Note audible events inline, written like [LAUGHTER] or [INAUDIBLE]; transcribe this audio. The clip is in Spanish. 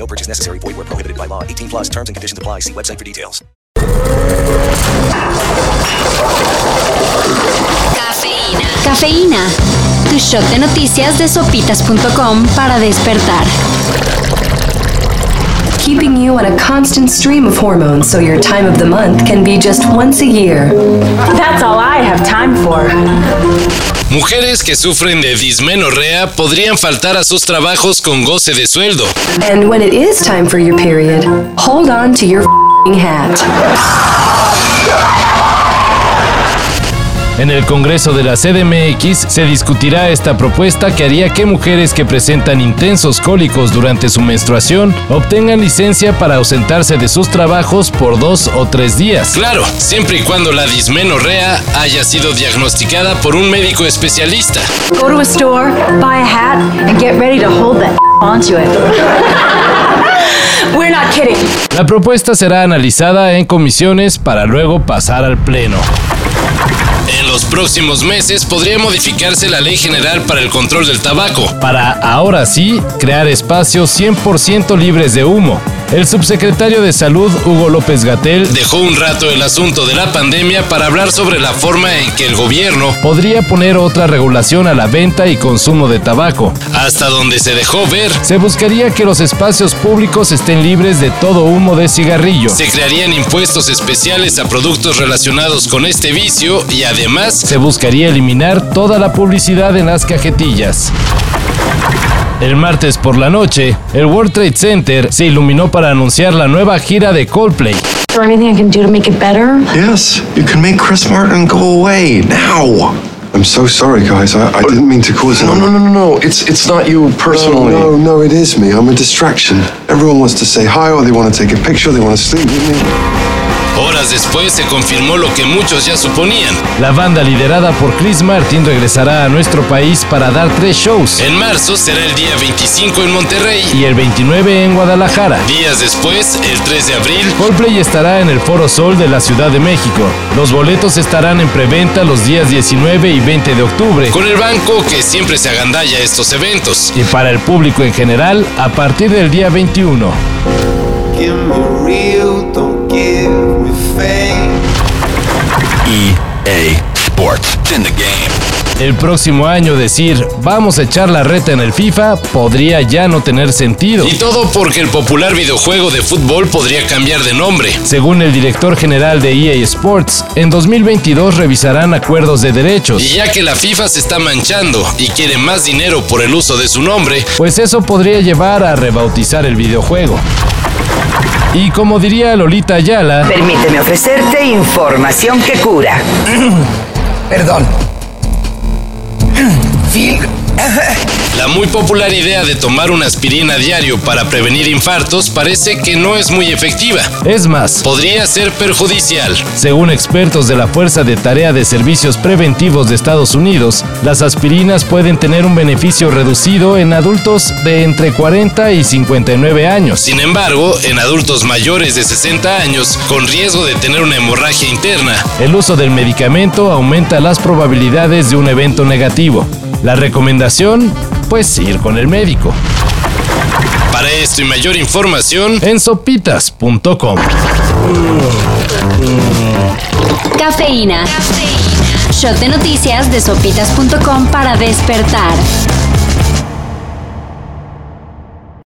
No purchase necessary. Void where prohibited by law. 18 plus terms and conditions apply. See website for details. Cafeína. Cafeína. Tu shot de noticias de sopitas.com para despertar. keeping you on a constant stream of hormones so your time of the month can be just once a year. That's all I have time for. Mujeres que sufren de dismenorrea podrían faltar a sus trabajos con goce de sueldo. And when it is time for your period, hold on to your hat. En el Congreso de la CDMX se discutirá esta propuesta que haría que mujeres que presentan intensos cólicos durante su menstruación obtengan licencia para ausentarse de sus trabajos por dos o tres días. Claro, siempre y cuando la dismenorrea haya sido diagnosticada por un médico especialista. Go to a store, buy a hat, and get ready to hold that [LAUGHS] onto it. [LAUGHS] We're not kidding. La propuesta será analizada en comisiones para luego pasar al Pleno. En los próximos meses podría modificarse la Ley General para el Control del Tabaco, para ahora sí crear espacios 100% libres de humo. El subsecretario de Salud, Hugo López Gatel, dejó un rato el asunto de la pandemia para hablar sobre la forma en que el gobierno podría poner otra regulación a la venta y consumo de tabaco. Hasta donde se dejó ver, se buscaría que los espacios públicos estén libres de todo humo de cigarrillo. Se crearían impuestos especiales a productos relacionados con este vicio y además se buscaría eliminar toda la publicidad en las cajetillas. El martes por la noche, el World Trade Center se iluminó para anunciar la nueva gira de Coldplay. Is there anything I can do to make it better? Yes, you can make Chris Martin go away now. I'm so sorry, guys. I, I didn't mean to cause it. No, no, no, no, no. It's it's not you personally. No, no, no, it is me. I'm a distraction. Everyone wants to say hi or they want to take a picture, they want to sleep with me. Horas después se confirmó lo que muchos ya suponían. La banda liderada por Chris Martin regresará a nuestro país para dar tres shows. En marzo será el día 25 en Monterrey y el 29 en Guadalajara. Días después, el 3 de abril, Coldplay estará en el Foro Sol de la Ciudad de México. Los boletos estarán en preventa los días 19 y 20 de octubre, con el banco que siempre se agandalla estos eventos. Y para el público en general, a partir del día 21. EA Sports. in the game. El próximo año decir vamos a echar la reta en el FIFA podría ya no tener sentido. Y todo porque el popular videojuego de fútbol podría cambiar de nombre. Según el director general de EA Sports, en 2022 revisarán acuerdos de derechos. Y ya que la FIFA se está manchando y quiere más dinero por el uso de su nombre, pues eso podría llevar a rebautizar el videojuego. Y como diría Lolita Ayala, Permíteme ofrecerte información que cura. [CLEARS THROAT] Perdón. La muy popular idea de tomar una aspirina a diario para prevenir infartos parece que no es muy efectiva. Es más, podría ser perjudicial. Según expertos de la Fuerza de Tarea de Servicios Preventivos de Estados Unidos, las aspirinas pueden tener un beneficio reducido en adultos de entre 40 y 59 años. Sin embargo, en adultos mayores de 60 años, con riesgo de tener una hemorragia interna, el uso del medicamento aumenta las probabilidades de un evento negativo. La recomendación, pues ir con el médico. Para esto y mayor información en sopitas.com. Cafeína. Shot de noticias de sopitas.com para despertar.